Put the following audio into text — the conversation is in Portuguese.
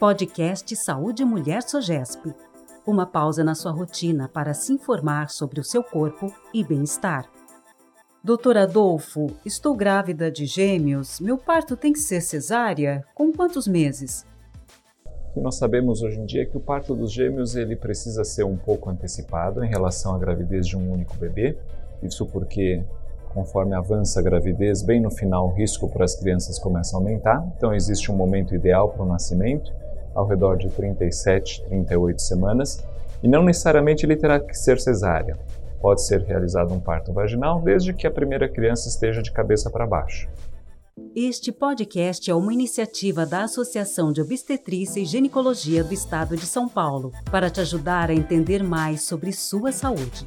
Podcast Saúde Mulher Sogesp. Uma pausa na sua rotina para se informar sobre o seu corpo e bem-estar. Doutor Adolfo, estou grávida de gêmeos. Meu parto tem que ser cesárea? Com quantos meses? O que nós sabemos hoje em dia é que o parto dos gêmeos ele precisa ser um pouco antecipado em relação à gravidez de um único bebê. Isso porque conforme avança a gravidez, bem no final o risco para as crianças começa a aumentar. Então existe um momento ideal para o nascimento ao redor de 37, 38 semanas, e não necessariamente ele terá que ser cesárea. Pode ser realizado um parto vaginal desde que a primeira criança esteja de cabeça para baixo. Este podcast é uma iniciativa da Associação de Obstetrícia e Ginecologia do Estado de São Paulo para te ajudar a entender mais sobre sua saúde.